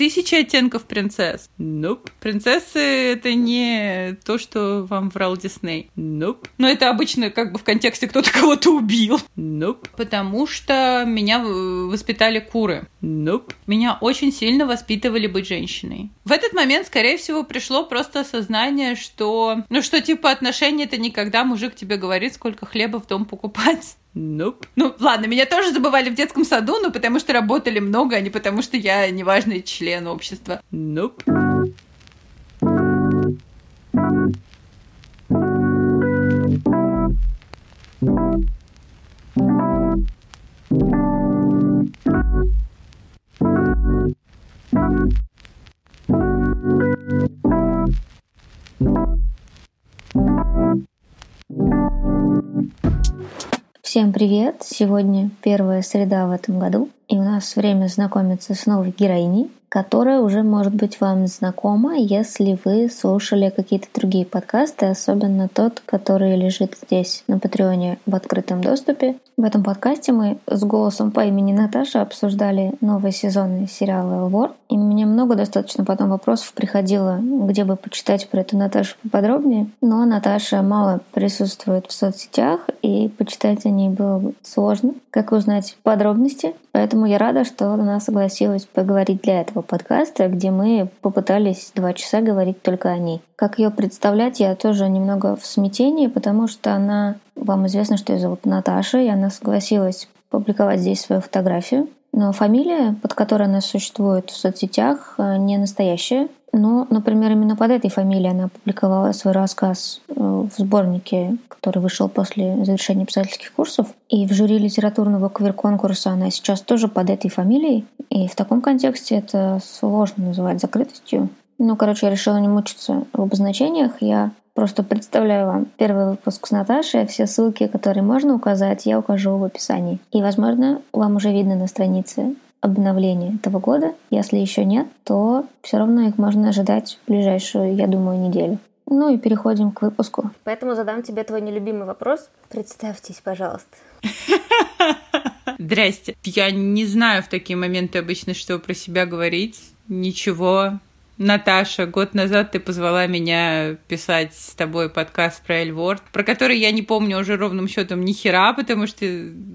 тысячи оттенков принцесс. Nope. Принцессы — это не то, что вам врал Дисней. Nope. Но это обычно как бы в контексте кто-то кого-то убил. Nope. Потому что меня воспитали куры. Nope. Меня очень сильно воспитывали быть женщиной. В этот момент, скорее всего, пришло просто осознание, что... Ну, что типа отношения это никогда мужик тебе говорит, сколько хлеба в дом покупать. Nope. Ну, ладно, меня тоже забывали в детском саду, но потому что работали много, а не потому что я неважный член общества. Nope. Всем привет! Сегодня первая среда в этом году, и у нас время знакомиться с новой героиней, которая уже может быть вам знакома, если вы слушали какие-то другие подкасты, особенно тот, который лежит здесь на Патреоне в открытом доступе. В этом подкасте мы с голосом по имени Наташа обсуждали новый сезонный сериал «Элвор». И мне много достаточно потом вопросов приходило, где бы почитать про эту Наташу поподробнее. Но Наташа мало присутствует в соцсетях, и почитать о ней было бы сложно. Как узнать подробности? Поэтому я рада, что она согласилась поговорить для этого подкаста, где мы попытались два часа говорить только о ней. Как ее представлять, я тоже немного в смятении, потому что она... Вам известно, что ее зовут Наташа, и она согласилась публиковать здесь свою фотографию. Но фамилия, под которой она существует в соцсетях, э, не настоящая. Но, например, именно под этой фамилией она опубликовала свой рассказ э, в сборнике, который вышел после завершения писательских курсов. И в жюри литературного квир-конкурса она сейчас тоже под этой фамилией. И в таком контексте это сложно называть закрытостью. Ну, короче, я решила не мучиться в обозначениях. Я просто представляю вам первый выпуск с Наташей. Все ссылки, которые можно указать, я укажу в описании. И, возможно, вам уже видно на странице обновления этого года. Если еще нет, то все равно их можно ожидать в ближайшую, я думаю, неделю. Ну и переходим к выпуску. Поэтому задам тебе твой нелюбимый вопрос. Представьтесь, пожалуйста. Здрасте. Я не знаю в такие моменты обычно, что про себя говорить. Ничего. Наташа, год назад ты позвала меня писать с тобой подкаст про Эльворд, про который я не помню уже ровным счетом ни хера, потому что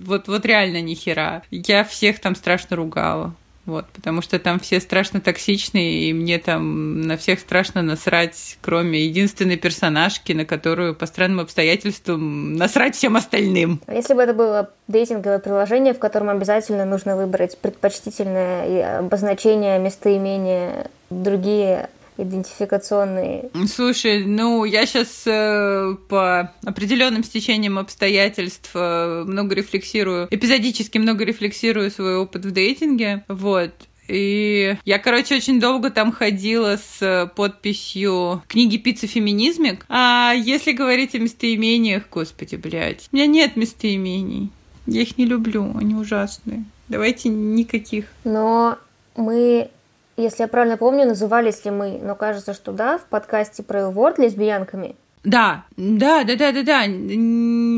вот, вот реально ни хера. Я всех там страшно ругала. Вот, потому что там все страшно токсичные, и мне там на всех страшно насрать, кроме единственной персонажки, на которую по странным обстоятельствам насрать всем остальным. Если бы это было дейтинговое приложение, в котором обязательно нужно выбрать предпочтительное обозначение местоимения, другие идентификационные. Слушай, ну я сейчас э, по определенным стечениям обстоятельств э, много рефлексирую, эпизодически много рефлексирую свой опыт в дейтинге, вот. И я, короче, очень долго там ходила с подписью книги «Пицца феминизмик». А если говорить о местоимениях, господи, блядь, у меня нет местоимений. Я их не люблю, они ужасные. Давайте никаких. Но мы если я правильно помню, назывались ли мы, но кажется, что да, в подкасте про Илворд лесбиянками. Да, да, да, да, да, да.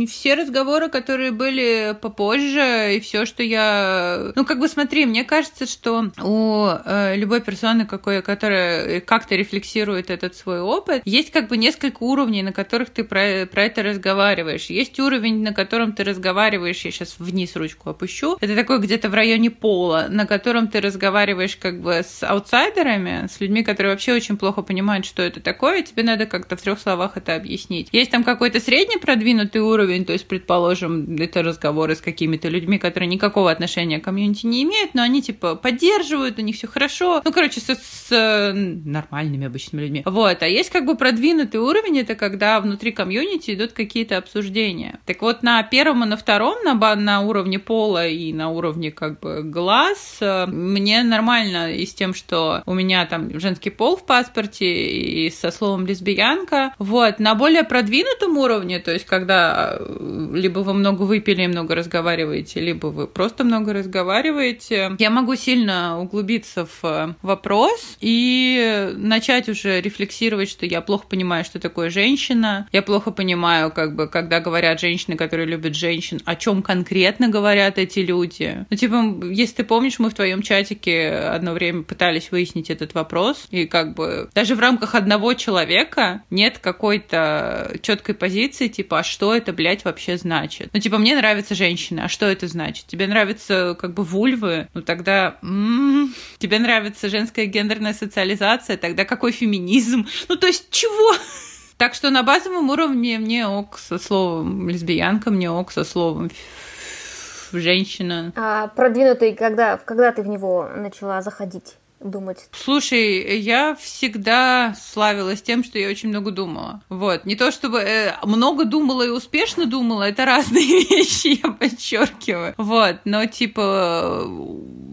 Все разговоры, которые были попозже, и все, что я. Ну, как бы смотри, мне кажется, что у э, любой персоны, какой, которая как-то рефлексирует этот свой опыт, есть как бы несколько уровней, на которых ты про, про это разговариваешь. Есть уровень, на котором ты разговариваешь, я сейчас вниз ручку опущу. Это такой где-то в районе пола, на котором ты разговариваешь как бы с аутсайдерами, с людьми, которые вообще очень плохо понимают, что это такое, и тебе надо как-то в трех словах это объяснить. Есть там какой-то средний продвинутый уровень, то есть, предположим, это разговоры с какими-то людьми, которые никакого отношения к комьюнити не имеют, но они типа поддерживают, у них все хорошо. Ну, короче, с, с нормальными обычными людьми. Вот. А есть как бы продвинутый уровень, это когда внутри комьюнити идут какие-то обсуждения. Так вот, на первом и на втором, на, на уровне пола и на уровне как бы глаз, э, мне нормально и с тем, что у меня там женский пол в паспорте и со словом лесбиянка. Вот на более продвинутом уровне, то есть когда э, либо вы много выпили и много разговариваете, либо вы просто много разговариваете, я могу сильно углубиться в э, вопрос и начать уже рефлексировать, что я плохо понимаю, что такое женщина, я плохо понимаю, как бы, когда говорят женщины, которые любят женщин, о чем конкретно говорят эти люди. Ну, типа, если ты помнишь, мы в твоем чатике одно время пытались выяснить этот вопрос, и как бы даже в рамках одного человека нет какой-то четкой позиции, типа, а что это, блядь, вообще значит? Ну, типа, мне нравится женщина, а что это значит? Тебе нравятся как бы вульвы? Ну, тогда... М-м-м. Тебе нравится женская гендерная социализация? Тогда какой феминизм? Ну, то есть, чего? Так что на базовом уровне мне ок со словом лесбиянка, мне ок со словом женщина. А продвинутый, когда, когда ты в него начала заходить? Думать? Слушай, я всегда славилась тем, что я очень много думала. Вот. Не то чтобы э, много думала и успешно думала, это разные вещи, я подчеркиваю. Вот. Но типа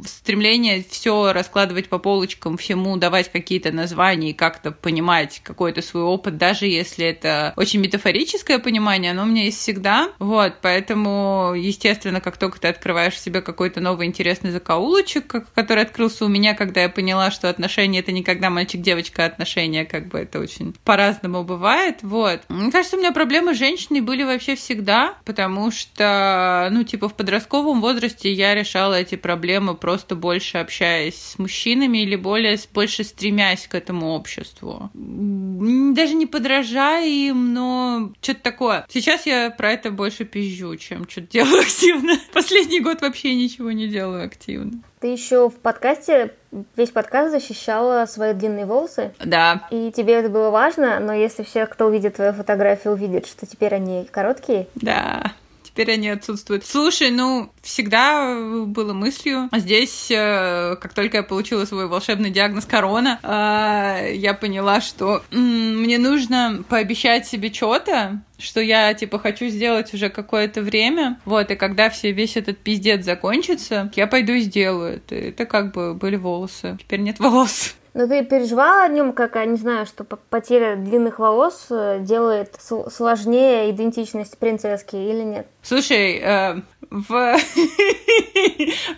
стремление все раскладывать по полочкам, всему давать какие-то названия и как-то понимать какой-то свой опыт, даже если это очень метафорическое понимание, оно у меня есть всегда. Вот. Поэтому, естественно, как только ты открываешь в себе какой-то новый интересный закоулочек, который открылся у меня, когда я поняла, что отношения это никогда мальчик-девочка отношения, как бы это очень по-разному бывает. Вот. Мне кажется, у меня проблемы с женщиной были вообще всегда, потому что, ну, типа, в подростковом возрасте я решала эти проблемы просто больше общаясь с мужчинами или более, больше стремясь к этому обществу. Даже не подражая им, но что-то такое. Сейчас я про это больше пизжу, чем что-то делаю активно. Последний год вообще ничего не делаю активно. Ты еще в подкасте весь подкаст защищала свои длинные волосы. Да. И тебе это было важно, но если все, кто увидит твою фотографию, увидит, что теперь они короткие. Да теперь они отсутствуют. Слушай, ну, всегда было мыслью. Здесь, э, как только я получила свой волшебный диагноз корона, э, я поняла, что мне нужно пообещать себе что-то, что я, типа, хочу сделать уже какое-то время, вот, и когда все, весь этот пиздец закончится, я пойду и сделаю это. Это как бы были волосы. Теперь нет волос. Но ты переживала о нем, как, я не знаю, что потеря длинных волос э, делает сложнее идентичность принцесски или нет? Слушай, э, в,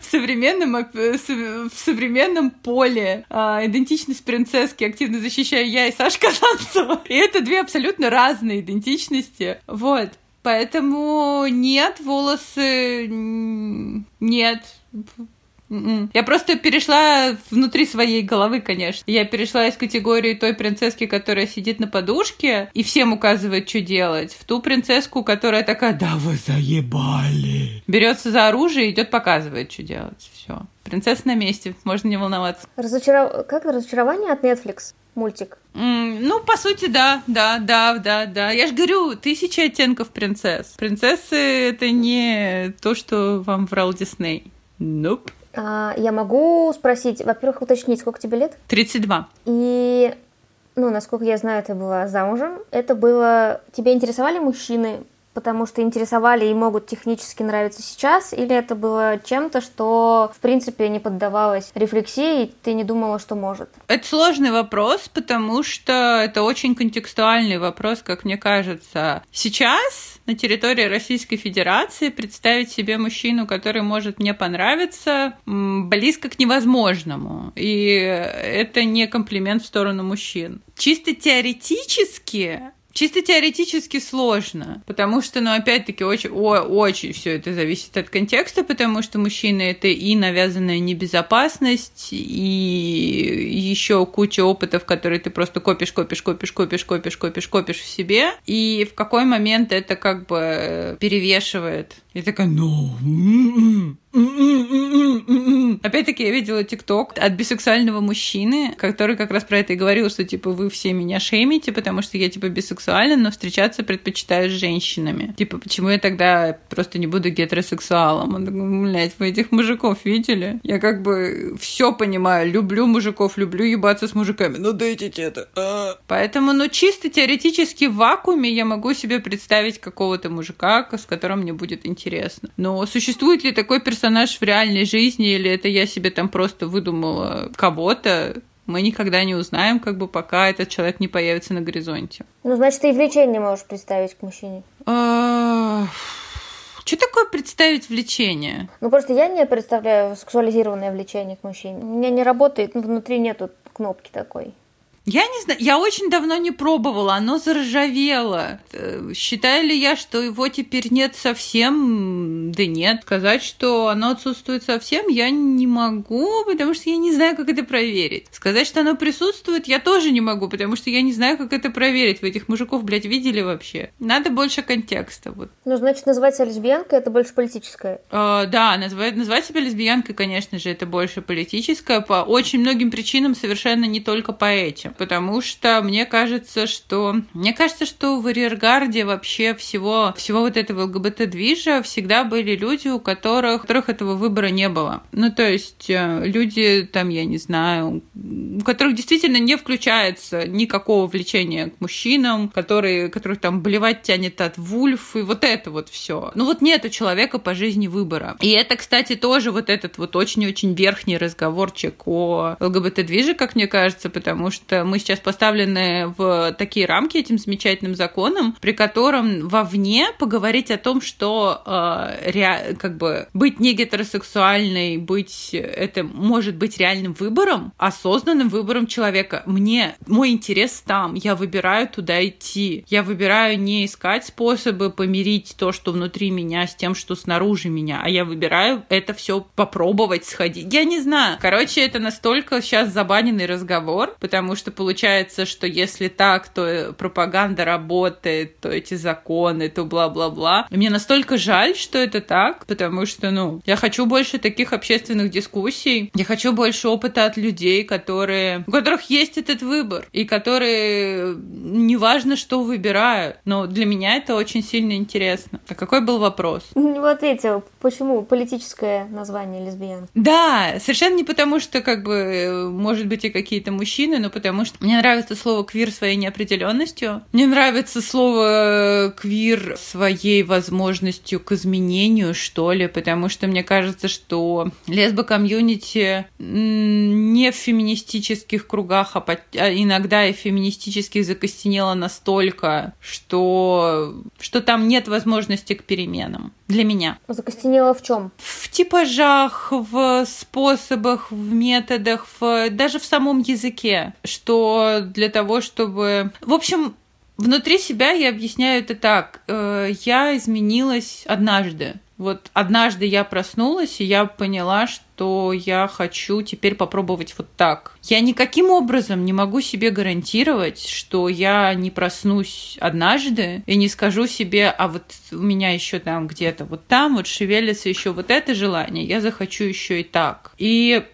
в, современном, э, в современном поле э, идентичность принцесски активно защищаю я и Сашка Казанцева. И это две абсолютно разные идентичности. Вот. Поэтому нет, волосы нет. М-м. Я просто перешла внутри своей головы, конечно. Я перешла из категории той принцесски, которая сидит на подушке и всем указывает, что делать, в ту принцесску, которая такая, да вы заебали. Берется за оружие и идет показывает, что делать. Все. Принцесса на месте, можно не волноваться. Разочаров... Как разочарование от Netflix? мультик. Mm, ну, по сути, да, да, да, да, да. Я же говорю, тысяча оттенков принцесс. Принцессы — это не то, что вам врал Дисней. Nope. А, я могу спросить, во-первых, уточнить, сколько тебе лет? 32. И, ну, насколько я знаю, ты была замужем. Это было... Тебя интересовали мужчины, потому что интересовали и могут технически нравиться сейчас, или это было чем-то, что, в принципе, не поддавалось рефлексии, и ты не думала, что может? Это сложный вопрос, потому что это очень контекстуальный вопрос, как мне кажется. Сейчас на территории Российской Федерации представить себе мужчину, который может мне понравиться, близко к невозможному. И это не комплимент в сторону мужчин. Чисто теоретически Чисто теоретически сложно, потому что, ну, опять-таки, очень, о, очень все это зависит от контекста, потому что мужчины это и навязанная небезопасность, и еще куча опытов, которые ты просто копишь, копишь, копишь, копишь, копишь, копишь, копишь в себе, и в какой момент это как бы перевешивает. И такая, ну. Опять-таки я видела тикток от бисексуального мужчины, который как раз про это и говорил, что типа вы все меня шеймите, потому что я типа бисексуален, но встречаться предпочитаю с женщинами. Типа, почему я тогда просто не буду гетеросексуалом? Он такой, блядь, вы этих мужиков видели? Я как бы все понимаю, люблю мужиков, люблю ебаться с мужиками, но дайте это. А. Поэтому, ну, чисто теоретически в вакууме я могу себе представить какого-то мужика, с которым мне будет интересно. Но существует ли такой персонаж в реальной жизни, или это я себе там просто выдумала кого-то, мы никогда не узнаем, как бы пока этот человек не появится на горизонте. Ну, значит, ты и влечение можешь представить к мужчине. А, что такое представить влечение? Ну, просто я не представляю сексуализированное влечение к мужчине. У меня не работает, ну, внутри нету кнопки такой. Я не знаю, я очень давно не пробовала, оно заржавело. Э, считаю ли я, что его теперь нет совсем? Да нет. Сказать, что оно отсутствует совсем, я не могу, потому что я не знаю, как это проверить. Сказать, что оно присутствует, я тоже не могу, потому что я не знаю, как это проверить. Вы этих мужиков, блядь, видели вообще? Надо больше контекста. Вот. Ну, значит, называть себя лесбиянкой это больше политическое. Э, да, назвать, назвать себя лесбиянкой, конечно же, это больше политическое по очень многим причинам, совершенно не только по этим потому что мне кажется, что мне кажется, что в арьергарде вообще всего всего вот этого ЛГБТ-движа всегда были люди, у которых, у которых этого выбора не было. Ну, то есть э, люди там, я не знаю, у которых действительно не включается никакого влечения к мужчинам, которые, которых там блевать тянет от вульф и вот это вот все. Ну вот нет у человека по жизни выбора. И это, кстати, тоже вот этот вот очень-очень верхний разговорчик о ЛГБТ-движе, как мне кажется, потому что мы сейчас поставлены в такие рамки этим замечательным законом, при котором вовне поговорить о том, что э, ре, как бы быть не гетеросексуальной, быть это может быть реальным выбором, осознанным выбором человека. Мне мой интерес там, я выбираю туда идти, я выбираю не искать способы помирить то, что внутри меня, с тем, что снаружи меня, а я выбираю это все попробовать сходить. Я не знаю. Короче, это настолько сейчас забаненный разговор, потому что получается, что если так, то пропаганда работает, то эти законы, то бла-бла-бла. мне настолько жаль, что это так, потому что, ну, я хочу больше таких общественных дискуссий, я хочу больше опыта от людей, которые, у которых есть этот выбор, и которые неважно, что выбирают, но для меня это очень сильно интересно. А какой был вопрос? Не ответил. Почему политическое название лесбиян? Да, совершенно не потому, что, как бы, может быть, и какие-то мужчины, но потому что мне нравится слово квир своей неопределенностью. Мне нравится слово квир своей возможностью к изменению, что ли, потому что мне кажется, что лесбо-комьюнити не в феминистических кругах, а, а иногда и феминистических закостенело настолько, что, что там нет возможности к переменам для меня. Закостенело в чем? В типажах, в способах, в методах, в, даже в самом языке. Что для того, чтобы... В общем, внутри себя я объясняю это так. Э, я изменилась однажды. Вот однажды я проснулась, и я поняла, что я хочу теперь попробовать вот так. Я никаким образом не могу себе гарантировать, что я не проснусь однажды и не скажу себе, а вот у меня еще там где-то вот там вот шевелится еще вот это желание, я захочу еще и так. И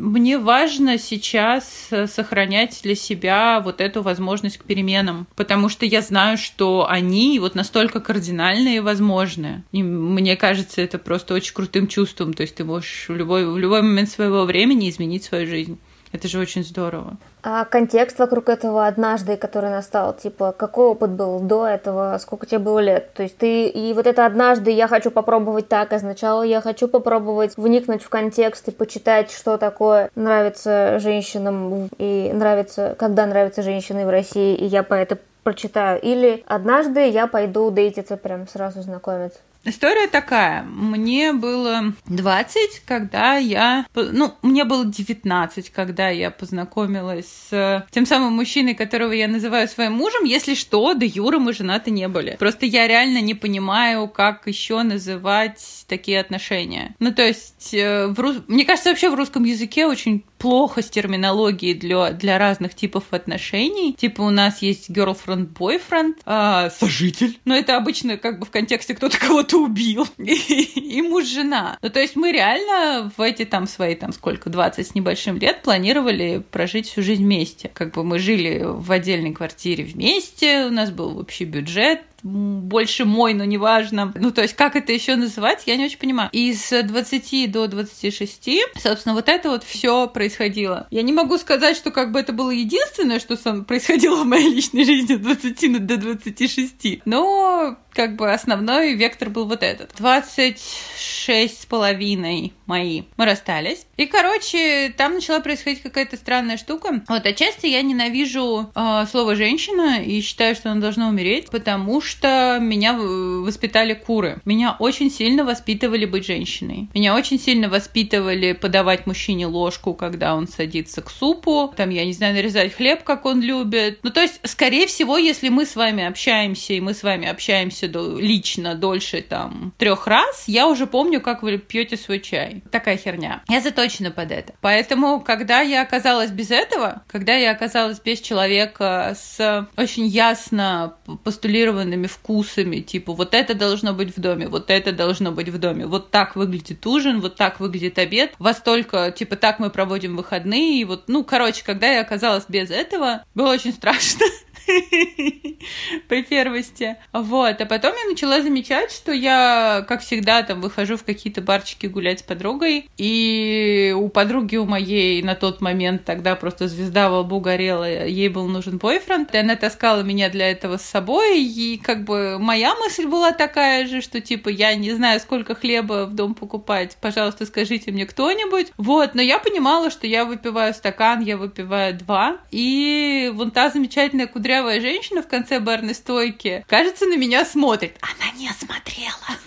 мне важно сейчас э, сохранять для себя вот эту возможность к переменам, потому что я знаю, что они вот настолько кардинальные возможны. И мне кажется, это просто очень крутым чувством. То есть ты можешь в любой, в любой момент своего времени изменить свою жизнь. Это же очень здорово. А контекст вокруг этого однажды, который настал, типа, какой опыт был до этого, сколько тебе было лет? То есть ты, и вот это однажды я хочу попробовать так означало, я хочу попробовать вникнуть в контекст и почитать, что такое нравится женщинам и нравится, когда нравится женщины в России, и я по это прочитаю. Или однажды я пойду дейтиться, прям сразу знакомиться. История такая. Мне было 20, когда я... Ну, мне было 19, когда я познакомилась с тем самым мужчиной, которого я называю своим мужем. Если что, до Юры мы женаты не были. Просто я реально не понимаю, как еще называть такие отношения. Ну, то есть, э, в рус... мне кажется, вообще в русском языке очень плохо с терминологией для, для разных типов отношений. Типа у нас есть girlfriend, boyfriend, а, сожитель. Но это обычно как бы в контексте кто-то кого-то убил. И, и муж-жена. Ну, то есть мы реально в эти там свои там сколько, 20 с небольшим лет планировали прожить всю жизнь вместе. Как бы мы жили в отдельной квартире вместе, у нас был общий бюджет, больше мой, но неважно. Ну, то есть, как это еще называть, я не очень понимаю. И с 20 до 26, собственно, вот это вот все происходило. Я не могу сказать, что как бы это было единственное, что происходило в моей личной жизни с 20 до 26. Но как бы основной вектор был вот этот. 26 с половиной мои. Мы расстались. И, короче, там начала происходить какая-то странная штука. Вот, отчасти я ненавижу э, слово «женщина» и считаю, что оно должно умереть, потому что меня воспитали куры. Меня очень сильно воспитывали быть женщиной. Меня очень сильно воспитывали подавать мужчине ложку, когда он садится к супу. Там, я не знаю, нарезать хлеб, как он любит. Ну, то есть, скорее всего, если мы с вами общаемся, и мы с вами общаемся до, лично дольше там трех раз, я уже помню, как вы пьете свой чай. Такая херня. Я заточена под это. Поэтому, когда я оказалась без этого, когда я оказалась без человека с очень ясно постулированными вкусами, типа вот это должно быть в доме, вот это должно быть в доме, вот так выглядит ужин, вот так выглядит обед, во столько, типа так мы проводим выходные, и вот, ну, короче, когда я оказалась без этого, было очень страшно. при первости. Вот. А потом я начала замечать, что я, как всегда, там выхожу в какие-то барчики гулять с подругой. И у подруги у моей на тот момент тогда просто звезда во лбу горела, ей был нужен бойфренд. И она таскала меня для этого с собой. И как бы моя мысль была такая же, что типа я не знаю, сколько хлеба в дом покупать. Пожалуйста, скажите мне кто-нибудь. Вот. Но я понимала, что я выпиваю стакан, я выпиваю два. И вон та замечательная кудрявая кудрявая женщина в конце барной стойки, кажется, на меня смотрит. Она не смотрела.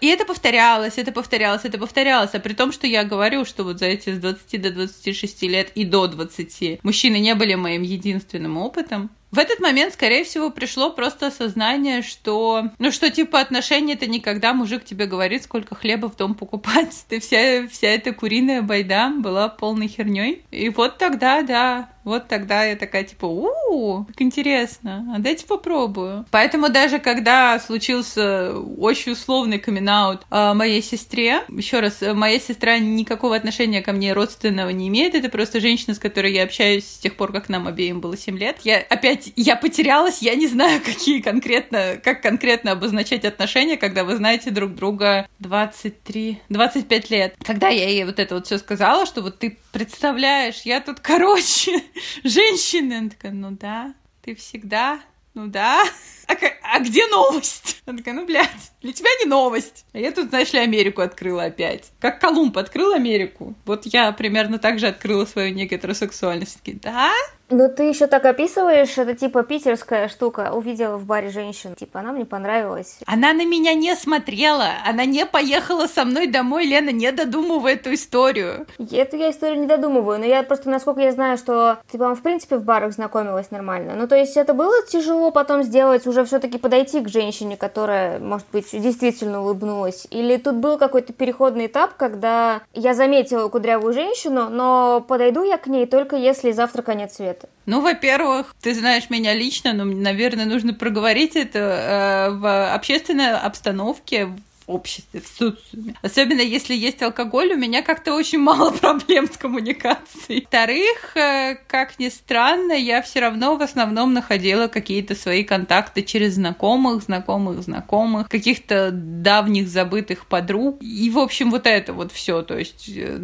И это повторялось, это повторялось, это повторялось. А при том, что я говорю, что вот за эти с 20 до 26 лет и до 20 мужчины не были моим единственным опытом. В этот момент, скорее всего, пришло просто осознание, что, ну что, типа, отношения это никогда мужик тебе говорит, сколько хлеба в дом покупать. Ты вся, вся эта куриная байда была полной херней. И вот тогда, да, вот тогда я такая, типа, у как интересно, а дайте попробую. Поэтому даже когда случился очень условный камин моей сестре, еще раз, моя сестра никакого отношения ко мне родственного не имеет, это просто женщина, с которой я общаюсь с тех пор, как нам обеим было 7 лет. Я опять, я потерялась, я не знаю, какие конкретно, как конкретно обозначать отношения, когда вы знаете друг друга 23, 25 лет. Когда я ей вот это вот все сказала, что вот ты представляешь, я тут, короче, женщина. Она такая, ну да, ты всегда, ну да. А, а где новость? Она такая, ну, блядь, для тебя не новость. А я тут, знаешь ли, Америку открыла опять. Как Колумб открыл Америку. Вот я примерно так же открыла свою негетеросексуальность. Такие, да? Ну, ты еще так описываешь, это типа питерская штука. Увидела в баре женщину, типа, она мне понравилась. Она на меня не смотрела, она не поехала со мной домой, Лена, не додумывай эту историю. Эту я историю не додумываю, но я просто, насколько я знаю, что ты, по в принципе, в барах знакомилась нормально. Ну, то есть это было тяжело потом сделать, уже все-таки подойти к женщине, которая, может быть, действительно улыбнулась? Или тут был какой-то переходный этап, когда я заметила кудрявую женщину, но подойду я к ней только если завтра конец света? Ну, во-первых, ты знаешь меня лично, но, наверное, нужно проговорить это э, в общественной обстановке, в обществе, в социуме. Особенно если есть алкоголь, у меня как-то очень мало проблем с коммуникацией. Во-вторых, э, как ни странно, я все равно в основном находила какие-то свои контакты через знакомых, знакомых, знакомых, каких-то давних забытых подруг. И, в общем, вот это вот все. То есть, э,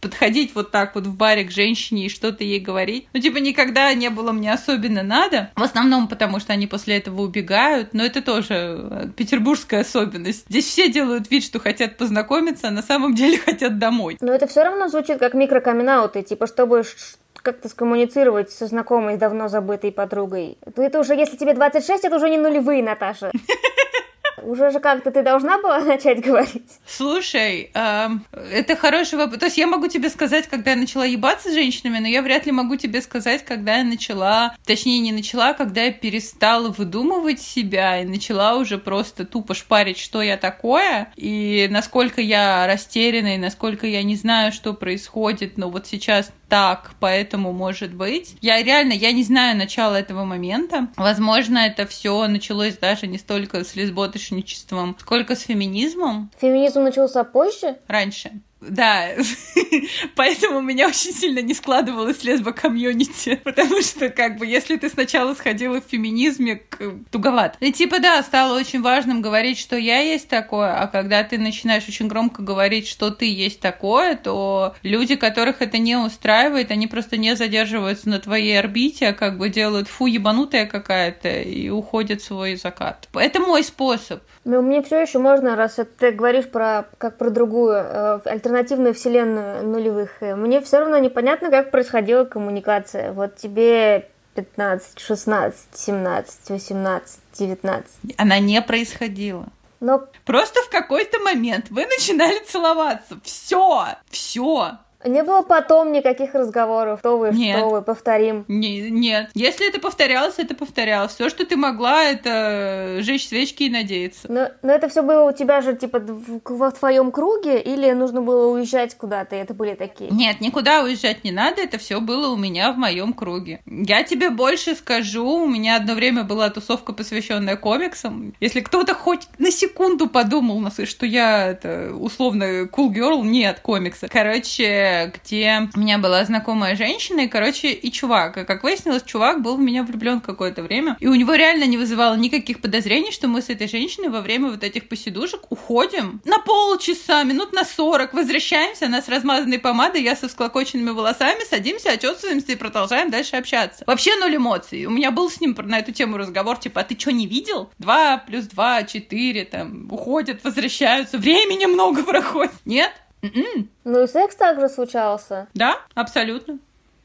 подходить вот так вот в баре к женщине и что-то ей говорить. Ну, типа, никогда не было мне особенно надо. В основном потому, что они после этого убегают. Но это тоже э, петербургская особенность. Здесь все делают вид, что хотят познакомиться, а на самом деле хотят домой. Но это все равно звучит как микрокаминауты, типа, чтобы как-то скоммуницировать со знакомой, давно забытой подругой. Это уже, если тебе 26, это уже не нулевые, Наташа. Уже же как-то ты должна была начать говорить. Слушай, э, это хороший вопрос. То есть я могу тебе сказать, когда я начала ебаться с женщинами, но я вряд ли могу тебе сказать, когда я начала, точнее не начала, когда я перестала выдумывать себя и начала уже просто тупо шпарить, что я такое, и насколько я растеряна, и насколько я не знаю, что происходит, но вот сейчас так, поэтому может быть. Я реально, я не знаю начала этого момента. Возможно, это все началось даже не столько с лесботышничеством, сколько с феминизмом. Феминизм начался позже? Раньше. Да, поэтому у меня очень сильно не складывалось лесбо-комьюнити, потому что, как бы, если ты сначала сходила в феминизме, туговат. И типа, да, стало очень важным говорить, что я есть такое, а когда ты начинаешь очень громко говорить, что ты есть такое, то люди, которых это не устраивает, они просто не задерживаются на твоей орбите, а как бы делают фу, ебанутая какая-то, и уходят в свой закат. Это мой способ. Ну, мне все еще можно, раз ты говоришь про как про другую э, альтернативную вселенную нулевых, э, мне все равно непонятно, как происходила коммуникация. Вот тебе 15, 16, 17, 18, 19. Она не происходила. Но... Просто в какой-то момент вы начинали целоваться. Все, все. Не было потом никаких разговоров, что вы, нет. что вы, повторим. Не, нет. Если это повторялось, это повторялось. Все, что ты могла, это жечь свечки и надеяться. Но, но это все было у тебя же, типа, в, в твоем круге, или нужно было уезжать куда-то, и это были такие? Нет, никуда уезжать не надо, это все было у меня в моем круге. Я тебе больше скажу, у меня одно время была тусовка, посвященная комиксам. Если кто-то хоть на секунду подумал, что я это условно cool girl, нет, комиксы. Короче, где у меня была знакомая женщина, и, короче, и чувак. И, как выяснилось, чувак был в меня влюблен какое-то время. И у него реально не вызывало никаких подозрений, что мы с этой женщиной во время вот этих посидушек уходим на полчаса, минут на сорок, возвращаемся, она с размазанной помадой, я со всклокоченными волосами, садимся, отчесываемся и продолжаем дальше общаться. Вообще ноль эмоций. У меня был с ним на эту тему разговор, типа, а ты что, не видел? Два плюс два, четыре, там, уходят, возвращаются, времени много проходит. Нет? Mm-mm. Ну и секс также случался. Да, абсолютно.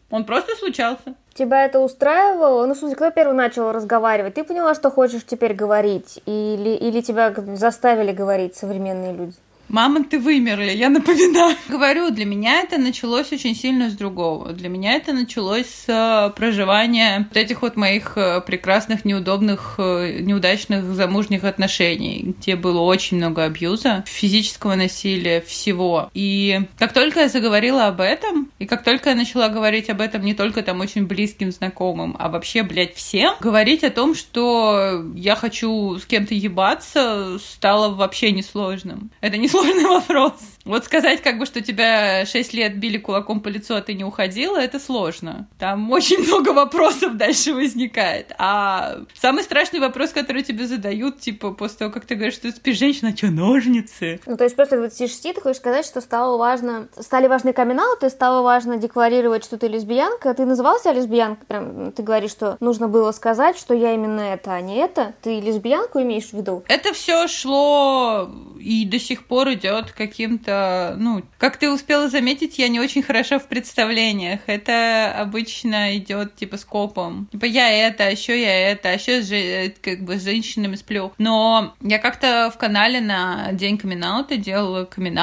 Он просто случался. Тебя это устраивало? Ну, в смысле, кто первый начал разговаривать? Ты поняла, что хочешь теперь говорить? Или, или тебя заставили говорить современные люди? Мамонты вымерли, я напоминаю. Говорю, для меня это началось очень сильно с другого. Для меня это началось с э, проживания вот этих вот моих э, прекрасных, неудобных, э, неудачных замужних отношений, где было очень много абьюза, физического насилия, всего. И как только я заговорила об этом, и как только я начала говорить об этом не только там очень близким знакомым, а вообще, блядь, всем, говорить о том, что я хочу с кем-то ебаться, стало вообще несложным. Это не сложный вопрос. Вот сказать, как бы, что тебя 6 лет били кулаком по лицу, а ты не уходила, это сложно. Там очень много вопросов дальше возникает. А самый страшный вопрос, который тебе задают, типа, после того, как ты говоришь, что ты спишь женщина, а что, ножницы? Ну, то есть просто 26 ты хочешь сказать, что стало важно, стали важны камин и стало важно декларировать, что ты лесбиянка. Ты называла себя лесбиянкой? Прям ты говоришь, что нужно было сказать, что я именно это, а не это. Ты лесбиянку имеешь в виду? Это все шло и до сих пор идет каким-то, ну, как ты успела заметить, я не очень хороша в представлениях. Это обычно идет типа скопом. Типа я это, а еще я это, а еще же, как бы с женщинами сплю. Но я как-то в канале на день камин делала камин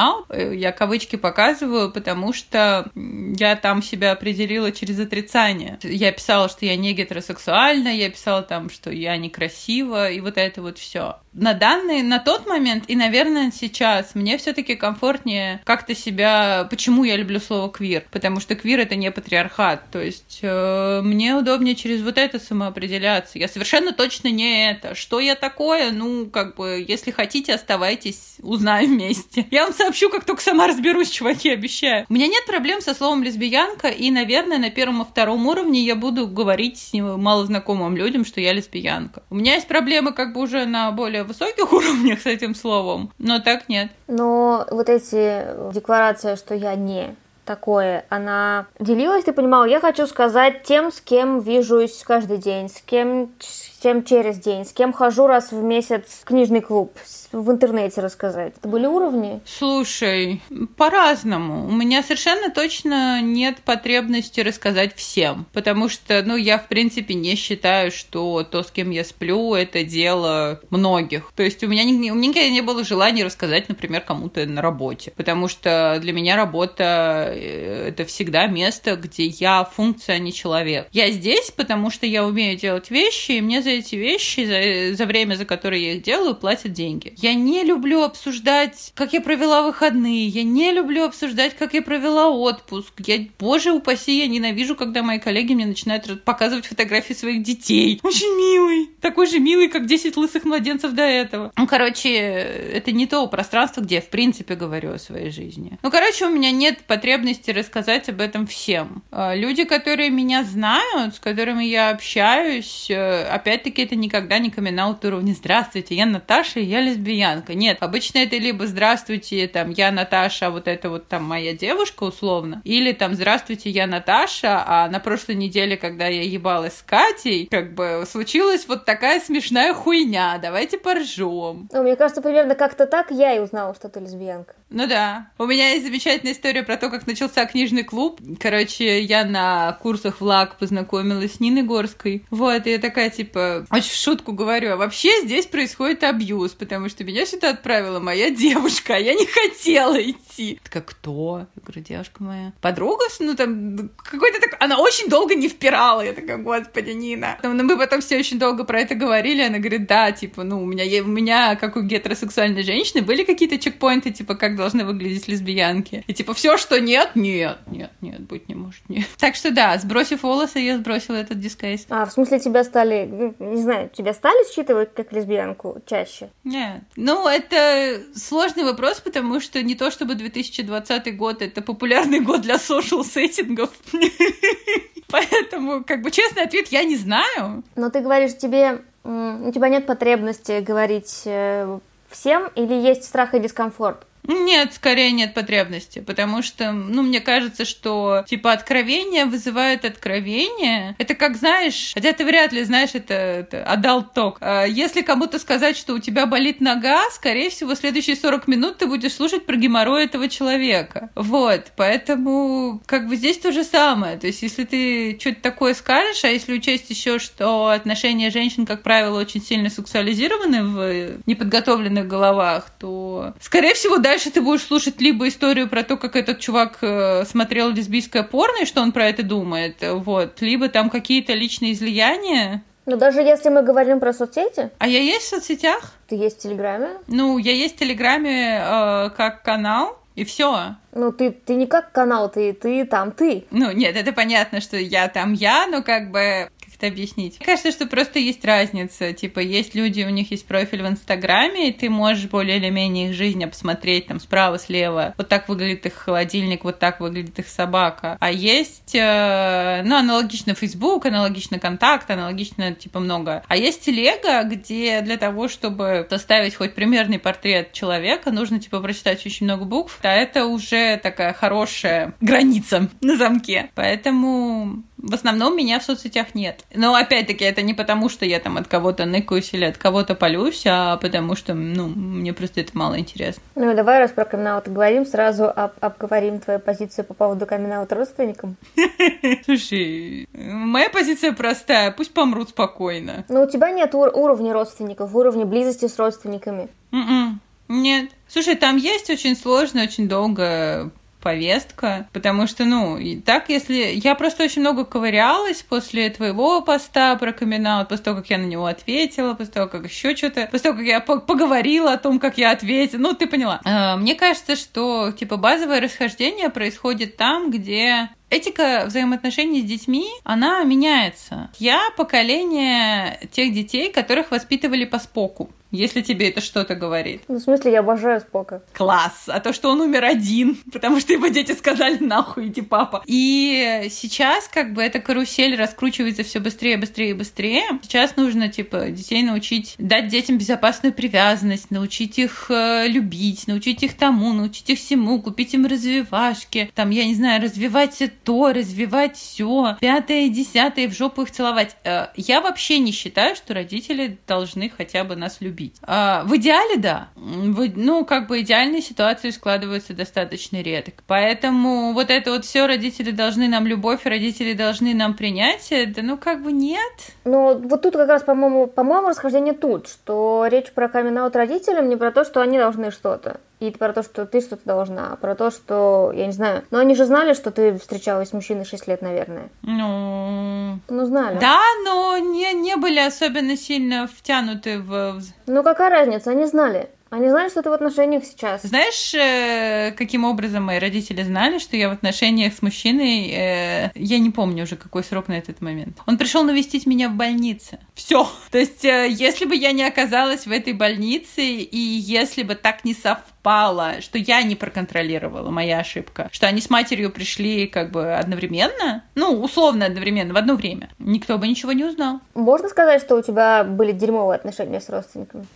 Я кавычки показываю, потому что я там себя определила через отрицание. Я писала, что я не гетеросексуальна, я писала там, что я некрасива, и вот это вот все на данный, на тот момент и, наверное, сейчас мне все-таки комфортнее как-то себя... Почему я люблю слово квир? Потому что квир это не патриархат. То есть э, мне удобнее через вот это самоопределяться. Я совершенно точно не это. Что я такое? Ну, как бы, если хотите, оставайтесь, узнаем вместе. Я вам сообщу, как только сама разберусь, чуваки, обещаю. У меня нет проблем со словом лесбиянка, и, наверное, на первом и втором уровне я буду говорить малознакомым людям, что я лесбиянка. У меня есть проблемы как бы уже на более высоких уровнях с этим словом, но так нет. Но вот эти декларации, что я не такое, она делилась, ты понимала, я хочу сказать тем, с кем вижусь каждый день, с кем, с кем через день, с кем хожу раз в месяц в книжный клуб, в интернете рассказать. Это были уровни? Слушай, по-разному. У меня совершенно точно нет потребности рассказать всем, потому что, ну, я, в принципе, не считаю, что то, с кем я сплю, это дело многих. То есть у меня, у меня никогда не было желания рассказать, например, кому-то на работе, потому что для меня работа э, это всегда место, где я функция, а не человек. Я здесь, потому что я умею делать вещи, и мне за эти вещи, за, за время, за которое я их делаю, платят деньги. Я не люблю обсуждать, как я провела выходные, я не люблю обсуждать, как я провела отпуск. Я, боже упаси, я ненавижу, когда мои коллеги мне начинают показывать фотографии своих детей. Очень милый. Такой же милый, как 10 лысых младенцев до этого. Ну, короче, это не то пространство, где я в принципе говорю о своей жизни. Ну, короче, у меня нет потребности рассказать об этом всем. А, люди, которые меня знают, с которыми я общаюсь, э, опять-таки это никогда не камин уровня «Здравствуйте, я Наташа, и я лесбиянка». Нет, обычно это либо «Здравствуйте, там, я Наташа, вот это вот там моя девушка условно», или там «Здравствуйте, я Наташа, а на прошлой неделе, когда я ебалась с Катей, как бы случилась вот такая смешная хуйня, давайте поржем. Ну, мне кажется, примерно как-то так я и узнала, что ты лесбиянка. Ну да. У меня есть замечательная история про то, как начался книжный клуб. Короче, я на курсах в ЛАК познакомилась с Ниной Горской. Вот, и я такая, типа, очень в шутку говорю, а вообще здесь происходит абьюз, потому что меня сюда отправила моя девушка, а я не хотела идти. Такая, кто? Я говорю, девушка моя. Подруга? Ну, там, какой-то так... Она очень долго не впирала. Я такая, господи, Нина. Но мы потом все очень долго про это говорили. Она говорит, да, типа, ну, у меня, у меня, как у гетеросексуальной женщины, были какие-то чекпоинты, типа, как должны выглядеть лесбиянки. И типа, все, что нет, нет, нет, нет, быть не может, нет. Так что да, сбросив волосы, я сбросила этот дискейс. А, в смысле, тебя стали, ну, не знаю, тебя стали считывать как лесбиянку чаще? Нет. Ну, это сложный вопрос, потому что не то чтобы 2020 год это популярный год для social сеттингов. Поэтому, как бы, честный ответ, я не знаю. Но ты говоришь, тебе у тебя нет потребности говорить э, всем или есть страх и дискомфорт? Нет, скорее нет потребности, потому что, ну, мне кажется, что, типа, откровение вызывает откровение. Это как, знаешь, хотя ты вряд ли знаешь, это, это talk. А если кому-то сказать, что у тебя болит нога, скорее всего, следующие 40 минут ты будешь слушать про геморрой этого человека. Вот, поэтому, как бы здесь то же самое. То есть, если ты что-то такое скажешь, а если учесть еще, что отношения женщин, как правило, очень сильно сексуализированы в неподготовленных головах, то, скорее всего, да, дальше ты будешь слушать либо историю про то, как этот чувак э, смотрел лесбийское порно и что он про это думает, вот, либо там какие-то личные излияния. Но даже если мы говорим про соцсети... А я есть в соцсетях? Ты есть в Телеграме? Ну, я есть в Телеграме э, как канал, и все. Ну, ты, ты не как канал, ты, ты там ты. Ну, нет, это понятно, что я там я, но как бы это объяснить? Мне кажется, что просто есть разница. Типа, есть люди, у них есть профиль в Инстаграме, и ты можешь более или менее их жизнь обсмотреть там справа, слева. Вот так выглядит их холодильник, вот так выглядит их собака. А есть, э, ну, аналогично Facebook, аналогично Контакт, аналогично, типа, много. А есть телега, где для того, чтобы составить хоть примерный портрет человека, нужно, типа, прочитать очень много букв, а это уже такая хорошая граница на замке. Поэтому в основном меня в соцсетях нет. Но опять-таки это не потому, что я там от кого-то ныкаюсь или от кого-то полюсь, а потому что, ну, мне просто это мало интересно. Ну, давай, раз про камин говорим, сразу об обговорим твою позицию по поводу камин родственникам. Слушай, моя позиция простая, пусть помрут спокойно. Но у тебя нет уровня родственников, уровня близости с родственниками. М-м, нет. Слушай, там есть очень сложно, очень долго повестка, потому что, ну, и так, если... Я просто очень много ковырялась после твоего поста про камин после того, как я на него ответила, после того, как еще что-то, после того, как я поговорила о том, как я ответила, ну, ты поняла. А, мне кажется, что, типа, базовое расхождение происходит там, где этика взаимоотношений с детьми, она меняется. Я поколение тех детей, которых воспитывали по споку если тебе это что-то говорит. Ну, в смысле, я обожаю Спока. Класс. А то, что он умер один, потому что его дети сказали нахуй иди, папа. И сейчас как бы эта карусель раскручивается все быстрее, быстрее и быстрее. Сейчас нужно, типа, детей научить, дать детям безопасную привязанность, научить их э, любить, научить их тому, научить их всему, купить им развивашки, там, я не знаю, развивать то, развивать все, пятое, десятое, в жопу их целовать. Э, я вообще не считаю, что родители должны хотя бы нас любить. А, в идеале, да. Ну, как бы идеальные ситуации складываются достаточно редко. Поэтому вот это вот все родители должны нам любовь, родители должны нам принятие, да ну как бы нет. Ну, вот тут как раз, по-моему, по-моему, расхождение тут, что речь про камин родителям не про то, что они должны что-то. И про то, что ты что-то должна, про то, что, я не знаю, но они же знали, что ты встречалась с мужчиной 6 лет, наверное. Ну... Ну, знали. Да, но не, не были особенно сильно втянуты в... Ну, какая разница, они знали. Они знали, что ты в отношениях сейчас. Знаешь, э, каким образом мои родители знали, что я в отношениях с мужчиной? Э, я не помню уже, какой срок на этот момент. Он пришел навестить меня в больнице. Все. То есть, э, если бы я не оказалась в этой больнице, и если бы так не совпало, что я не проконтролировала, моя ошибка, что они с матерью пришли как бы одновременно, ну, условно одновременно, в одно время, никто бы ничего не узнал. Можно сказать, что у тебя были дерьмовые отношения с родственниками?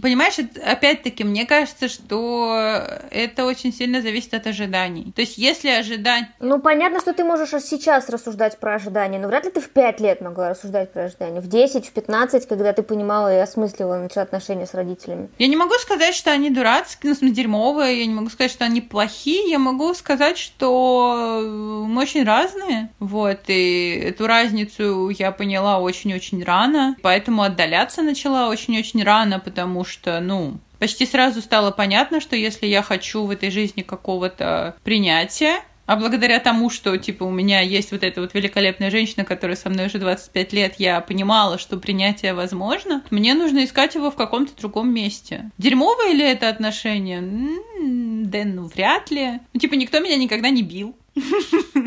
Понимаешь, опять-таки, мне кажется, что это очень сильно зависит от ожиданий. То есть, если ожидать... Ну, понятно, что ты можешь сейчас рассуждать про ожидания, но вряд ли ты в 5 лет могла рассуждать про ожидания. В 10, в 15, когда ты понимала и осмыслила начала отношения с родителями. Я не могу сказать, что они дурацкие, ну, смысле, дерьмовые, я не могу сказать, что они плохие, я могу сказать, что мы очень разные, вот, и эту разницу я поняла очень-очень рано, поэтому отдаляться начала очень-очень рано, потому что, ну, почти сразу стало понятно, что если я хочу в этой жизни какого-то принятия, а благодаря тому, что, типа, у меня есть вот эта вот великолепная женщина, которая со мной уже 25 лет, я понимала, что принятие возможно, мне нужно искать его в каком-то другом месте. Дерьмовое ли это отношение? М, Да, ну, вряд ли. Ну, типа, никто меня никогда не бил.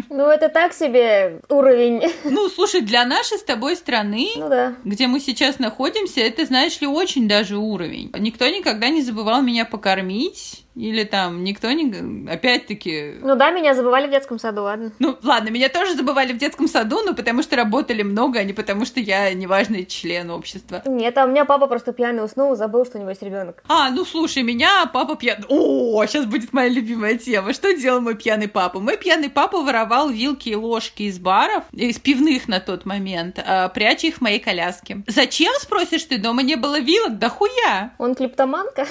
Ну, это так себе уровень. Ну, слушай, для нашей с тобой страны Ну да. где мы сейчас находимся, это, знаешь ли, очень даже уровень. Никто никогда не забывал меня покормить, или там никто не... Опять-таки... Ну да, меня забывали в детском саду, ладно. Ну, ладно, меня тоже забывали в детском саду, но потому что работали много, а не потому что я неважный член общества. Нет, а у меня папа просто пьяный уснул, забыл, что у него есть ребенок. А, ну слушай, меня папа пьяный... О, сейчас будет моя любимая тема. Что делал мой пьяный папа? Мой пьяный папа воровал вилки и ложки из баров, из пивных на тот момент, а, пряча их в моей коляске. Зачем, спросишь ты, дома не было вилок? Да хуя! Он клиптоманка?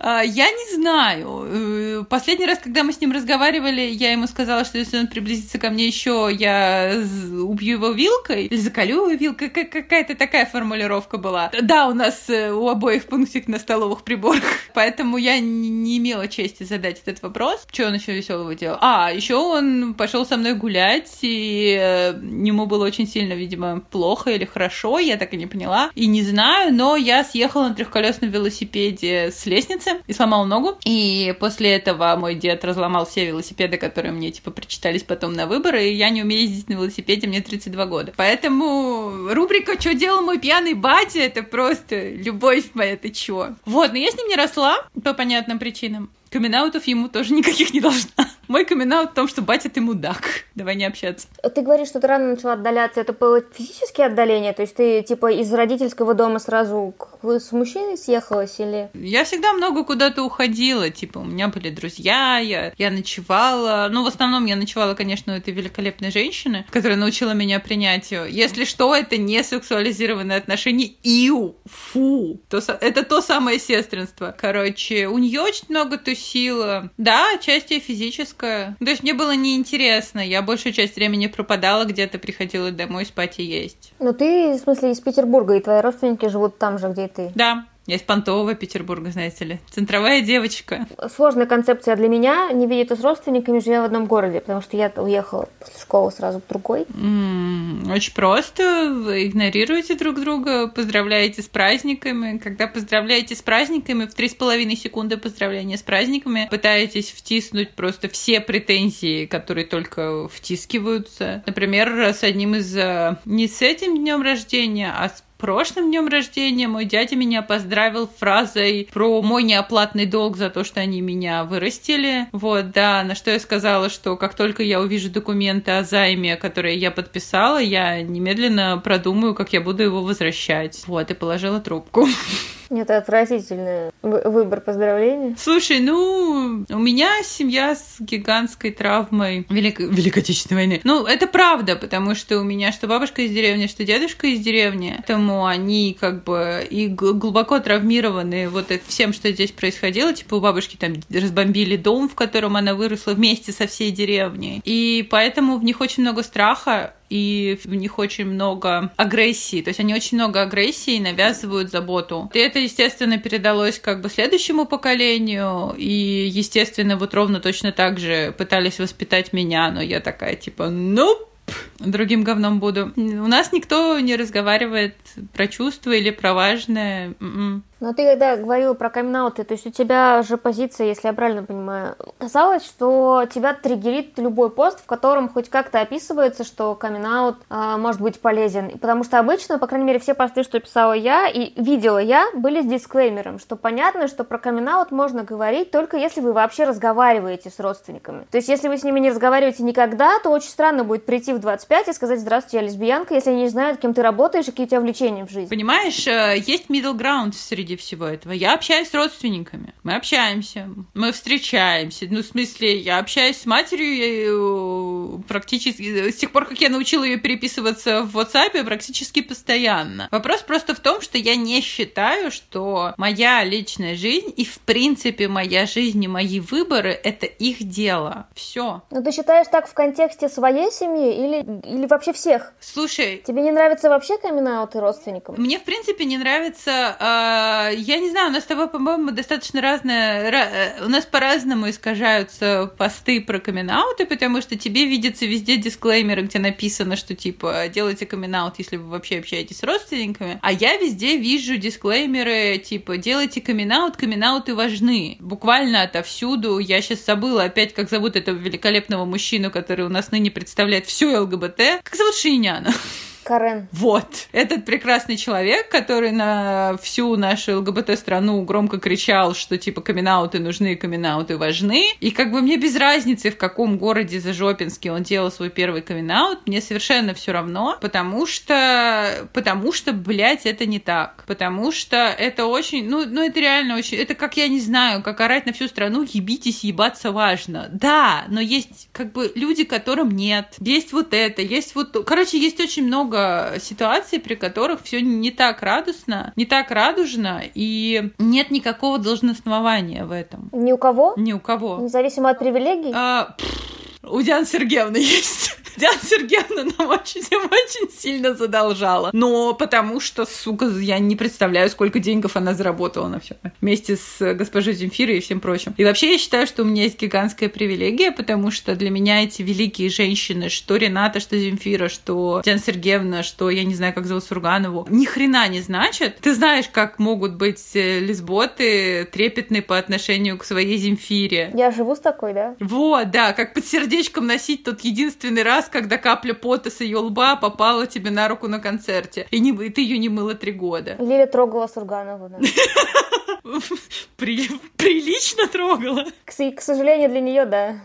А, Я не знаю. Э, Последний раз, когда мы с ним разговаривали, я ему сказала, что если он приблизится ко мне еще, я убью его вилкой или заколю его вилкой. Как- Какая-то такая формулировка была. Да, у нас э, у обоих пунктик на столовых приборах, поэтому я не не имела чести задать этот вопрос. Что он еще веселого делал? А, еще он пошел со мной гулять, и э, ему было очень сильно, видимо, плохо или хорошо, я так и не поняла. И не знаю, но я съехала на трехколесном велосипеде с лестницы и сломала ногу. И после этого мой дед разломал все велосипеды, которые мне, типа, прочитались потом на выборы, и я не умею ездить на велосипеде, мне 32 года. Поэтому рубрика «Что делал мой пьяный батя?» — это просто любовь моя, ты чё? Вот, но я с ним не росла по понятным причинам. Камин-аутов ему тоже никаких не должна. Мой камин в том, что батя ты мудак. Давай не общаться. Ты говоришь, что ты рано начала отдаляться. Это было физические отдаления? То есть ты, типа, из родительского дома сразу с мужчиной съехалась или... Я всегда много куда-то уходила, типа, у меня были друзья, я, я ночевала, ну, в основном я ночевала, конечно, у этой великолепной женщины, которая научила меня принятию. Если что, это не сексуализированные отношения, иу, фу, то, это то самое сестринство. Короче, у нее очень много тусила. Да, часть ее физическая. То есть мне было неинтересно, я большую часть времени пропадала где-то, приходила домой спать и есть. Ну ты, в смысле, из Петербурга, и твои родственники живут там же, где и ты. Да, я из Понтового Петербурга, знаете ли. Центровая девочка. Сложная концепция для меня, не видеться с родственниками, живя в одном городе, потому что я уехала после школы сразу в другой. М, Очень просто. Вы игнорируете друг друга, поздравляете с праздниками. Когда поздравляете с праздниками, в три с половиной секунды поздравления с праздниками пытаетесь втиснуть просто все претензии, которые только втискиваются. Например, с одним из... э, Не с этим днем рождения, а с прошлым днем рождения мой дядя меня поздравил фразой про мой неоплатный долг за то, что они меня вырастили. Вот, да, на что я сказала, что как только я увижу документы о займе, которые я подписала, я немедленно продумаю, как я буду его возвращать. Вот, и положила трубку. Это отвратительный вы- выбор поздравлений. Слушай, ну, у меня семья с гигантской травмой Велик... Великой Отечественной войны. Ну, это правда, потому что у меня что бабушка из деревни, что дедушка из деревни. Поэтому они как бы и глубоко травмированы вот всем, что здесь происходило. Типа у бабушки там разбомбили дом, в котором она выросла вместе со всей деревней. И поэтому в них очень много страха, и в них очень много агрессии. То есть они очень много агрессии навязывают заботу. И это, естественно, передалось как бы следующему поколению, и, естественно, вот ровно точно так же пытались воспитать меня, но я такая, типа, ну, другим говном буду. У нас никто не разговаривает про чувства или про важное. М-м. Но ты когда говорила про камин то есть у тебя же позиция, если я правильно понимаю, казалось, что тебя триггерит любой пост, в котором хоть как-то описывается, что камин э, может быть полезен. Потому что обычно, по крайней мере, все посты, что писала я и видела я, были с дисклеймером, что понятно, что про камин можно говорить только если вы вообще разговариваете с родственниками. То есть если вы с ними не разговариваете никогда, то очень странно будет прийти в 25 и сказать «Здравствуйте, я лесбиянка», если они не знают, кем ты работаешь и какие у тебя влечения в жизни. Понимаешь, э, есть middle ground среди среди всего этого. Я общаюсь с родственниками, мы общаемся, мы встречаемся. Ну, в смысле, я общаюсь с матерью я, э, практически... С тех пор, как я научила ее переписываться в WhatsApp, практически постоянно. Вопрос просто в том, что я не считаю, что моя личная жизнь и, в принципе, моя жизнь и мои выборы — это их дело. Все. Но ты считаешь так в контексте своей семьи или, или вообще всех? Слушай... Тебе не нравится вообще камин родственникам? Мне, в принципе, не нравится э, я не знаю, у нас с тобой, по-моему, достаточно разное... Э, у нас по-разному искажаются посты про камин потому что тебе видятся везде дисклеймеры, где написано, что, типа, делайте камин если вы вообще общаетесь с родственниками. А я везде вижу дисклеймеры, типа, делайте камин-аут, камин важны. Буквально отовсюду. Я сейчас забыла опять, как зовут этого великолепного мужчину, который у нас ныне представляет всю ЛГБТ. Как зовут Шиняна? Карен. Вот. Этот прекрасный человек, который на всю нашу ЛГБТ-страну громко кричал, что типа камин нужны, камин важны. И как бы мне без разницы, в каком городе за Зажопинске он делал свой первый камин мне совершенно все равно, потому что, потому что, блядь, это не так. Потому что это очень, ну, ну это реально очень, это как, я не знаю, как орать на всю страну, ебитесь, ебаться важно. Да, но есть как бы люди, которым нет. Есть вот это, есть вот, короче, есть очень много ситуаций, при которых все не так радостно, не так радужно, и нет никакого должностнования в этом. Ни у кого? Ни у кого. Независимо от привилегий? А, у Дианы Сергеевны есть. Диана Сергеевна нам очень, очень сильно задолжала. Но потому что, сука, я не представляю, сколько денег она заработала на все. Вместе с госпожой Земфирой и всем прочим. И вообще я считаю, что у меня есть гигантская привилегия, потому что для меня эти великие женщины, что Рената, что Земфира, что Диана Сергеевна, что я не знаю, как зовут Сурганову, ни хрена не значит. Ты знаешь, как могут быть э, лесботы трепетные по отношению к своей Земфире. Я живу с такой, да? Вот, да, как под сердечком носить тот единственный раз, когда капля пота с ее лба попала тебе на руку на концерте, и, не, и ты ее не мыла три года. Лиля трогала Сурганову, да. При, прилично трогала. К, к сожалению, для нее, да.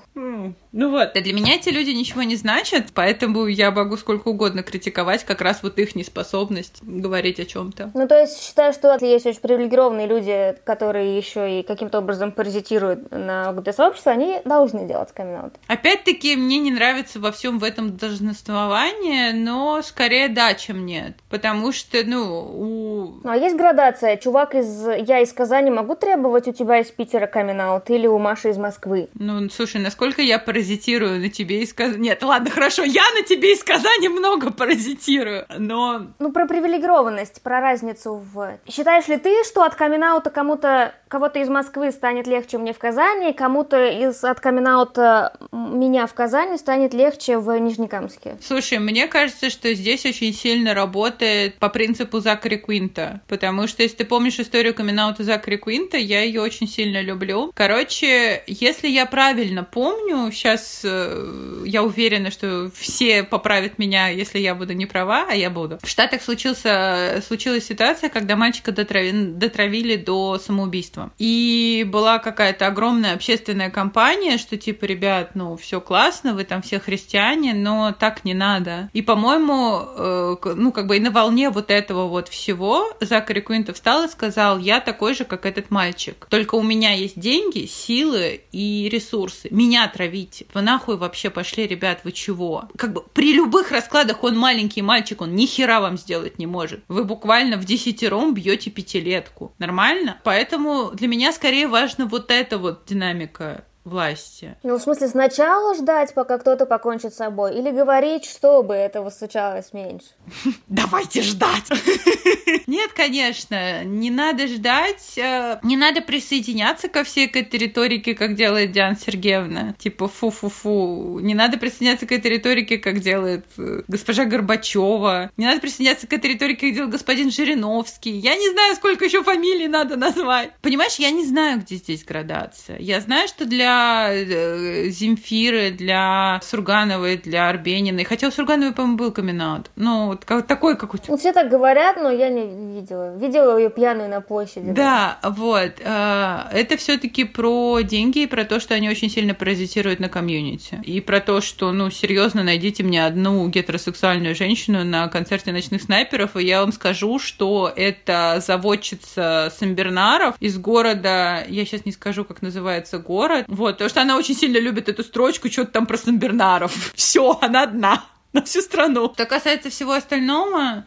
Ну вот, для меня эти люди ничего не значат, поэтому я могу сколько угодно критиковать как раз вот их неспособность говорить о чем-то. Ну, то есть считаю, что есть очень привилегированные люди, которые еще и каким-то образом паразитируют на ЛГБТ-сообщество, они должны делать камин Опять-таки, мне не нравится во всем в этом долженствование, но скорее да, чем нет. Потому что, ну, у... Ну, а есть градация. Чувак из... Я из Казани могу требовать у тебя из Питера камин или у Маши из Москвы? Ну, слушай, насколько я паразитирую паразитирую на тебе из Казани. Нет, ладно, хорошо, я на тебе из Казани много паразитирую, но... Ну, про привилегированность, про разницу в... Считаешь ли ты, что от камин кому-то, кого-то из Москвы станет легче мне в Казани, кому-то из от камин меня в Казани станет легче в Нижнекамске? Слушай, мне кажется, что здесь очень сильно работает по принципу Закари Куинта, потому что, если ты помнишь историю камин Закари Куинта, я ее очень сильно люблю. Короче, если я правильно помню, сейчас сейчас э, я уверена, что все поправят меня, если я буду не права, а я буду. В Штатах случился, случилась ситуация, когда мальчика дотравили, дотравили до самоубийства. И была какая-то огромная общественная кампания, что типа, ребят, ну, все классно, вы там все христиане, но так не надо. И, по-моему, э, ну, как бы и на волне вот этого вот всего Закари Куинта встал и сказал, я такой же, как этот мальчик. Только у меня есть деньги, силы и ресурсы. Меня травить вы нахуй вообще пошли, ребят, вы чего? Как бы при любых раскладах он маленький мальчик, он ни хера вам сделать не может. Вы буквально в десятером бьете пятилетку. Нормально? Поэтому для меня скорее важна вот эта вот динамика власти. Ну, в смысле, сначала ждать, пока кто-то покончит с собой, или говорить, чтобы этого случалось меньше? Давайте ждать! Нет, конечно, не надо ждать, э, не надо присоединяться ко всей этой риторике, как делает Диана Сергеевна. Типа фу-фу-фу. Не надо присоединяться к этой риторике, как делает э, госпожа Горбачева. Не надо присоединяться к этой риторике, как делает господин Жириновский. Я не знаю, сколько еще фамилий надо назвать. Понимаешь, я не знаю, где здесь градация. Я знаю, что для э, Земфиры, для Сургановой, для Арбениной, хотя у Сургановой, по-моему, был камин Ну, вот такой какой-то. Ну, все так говорят, но я не видела. Видела ее пьяную на площади. Да, да. вот. Э, это все-таки про деньги и про то, что они очень сильно паразитируют на комьюнити. И про то, что, ну, серьезно, найдите мне одну гетеросексуальную женщину на концерте ночных снайперов, и я вам скажу, что это заводчица Самбернаров из города, я сейчас не скажу, как называется город, вот, потому что она очень сильно любит эту строчку, что-то там про Самбернаров. Все, она одна на всю страну. Что касается всего остального,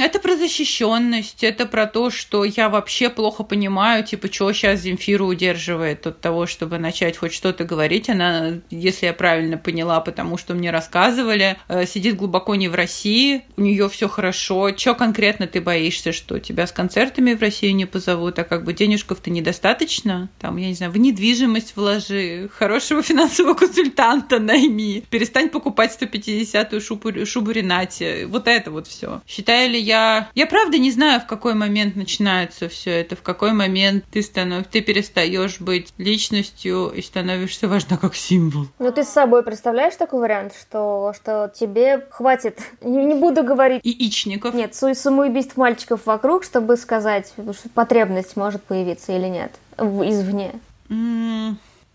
это про защищенность, это про то, что я вообще плохо понимаю, типа, что сейчас Земфиру удерживает от того, чтобы начать хоть что-то говорить. Она, если я правильно поняла, потому что мне рассказывали, э, сидит глубоко не в России, у нее все хорошо. Что конкретно ты боишься, что тебя с концертами в Россию не позовут, а как бы денежков-то недостаточно? Там, я не знаю, в недвижимость вложи, хорошего финансового консультанта найми, перестань покупать 150 эту шубу, шубу Ренате. Вот это вот все. Считаю ли я... Я правда не знаю, в какой момент начинается все это, в какой момент ты станов... ты перестаешь быть личностью и становишься важна как символ. Ну, ты с собой представляешь такой вариант, что, что тебе хватит, не, не буду говорить... Яичников. Нет, самоубийств мальчиков вокруг, чтобы сказать, что потребность может появиться или нет извне.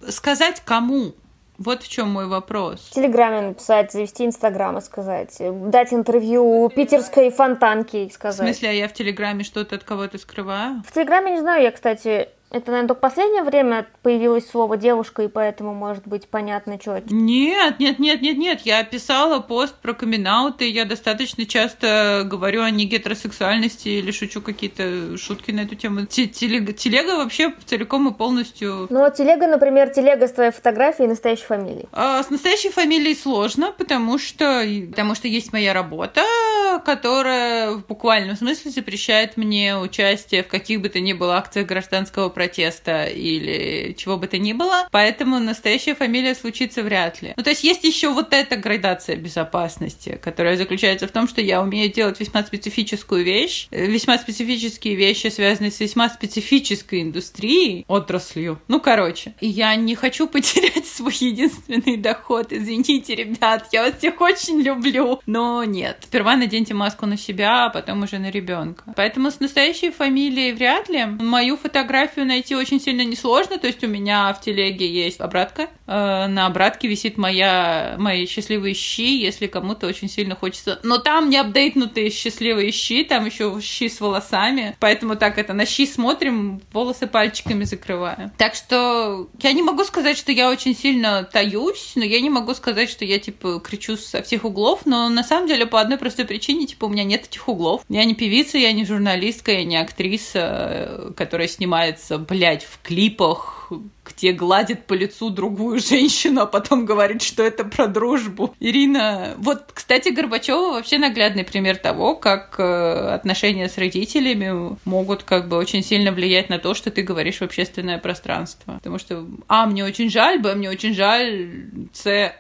Сказать кому? Вот в чем мой вопрос. В Телеграме написать, завести Инстаграм и сказать, дать интервью питерской фонтанке и сказать. В смысле, а я в Телеграме что-то от кого-то скрываю? В Телеграме не знаю, я, кстати, это, наверное, только в последнее время появилось слово девушка, и поэтому может быть понятно, это. Нет, нет, нет, нет, нет. Я писала пост про камин и я достаточно часто говорю о негетеросексуальности или шучу какие-то шутки на эту тему. Телега, телега вообще целиком и полностью... Ну, а телега, например, телега с твоей фотографией и настоящей фамилией. А, с настоящей фамилией сложно, потому что, потому что есть моя работа, которая в буквальном смысле запрещает мне участие в каких бы то ни было акциях гражданского протеста или чего бы то ни было, поэтому настоящая фамилия случится вряд ли. Ну, то есть есть еще вот эта градация безопасности, которая заключается в том, что я умею делать весьма специфическую вещь, весьма специфические вещи, связанные с весьма специфической индустрией, отраслью. Ну, короче, я не хочу потерять свой единственный доход. Извините, ребят, я вас всех очень люблю. Но нет. Сперва наденьте маску на себя, а потом уже на ребенка. Поэтому с настоящей фамилией вряд ли. Мою фотографию найти очень сильно несложно. То есть у меня в телеге есть обратка. Э, на обратке висит моя, мои счастливые щи, если кому-то очень сильно хочется. Но там не апдейтнутые счастливые щи, там еще щи с волосами. Поэтому так это на щи смотрим, волосы пальчиками закрываю. Так что я не могу сказать, что я очень сильно таюсь, но я не могу сказать, что я типа кричу со всех углов. Но на самом деле по одной простой причине, типа, у меня нет этих углов. Я не певица, я не журналистка, я не актриса, э, которая снимается блядь, в клипах, где гладит по лицу другую женщину, а потом говорит, что это про дружбу. Ирина, вот, кстати, Горбачева вообще наглядный пример того, как э, отношения с родителями могут как бы очень сильно влиять на то, что ты говоришь в общественное пространство. Потому что, а, мне очень жаль, б, мне очень жаль, с,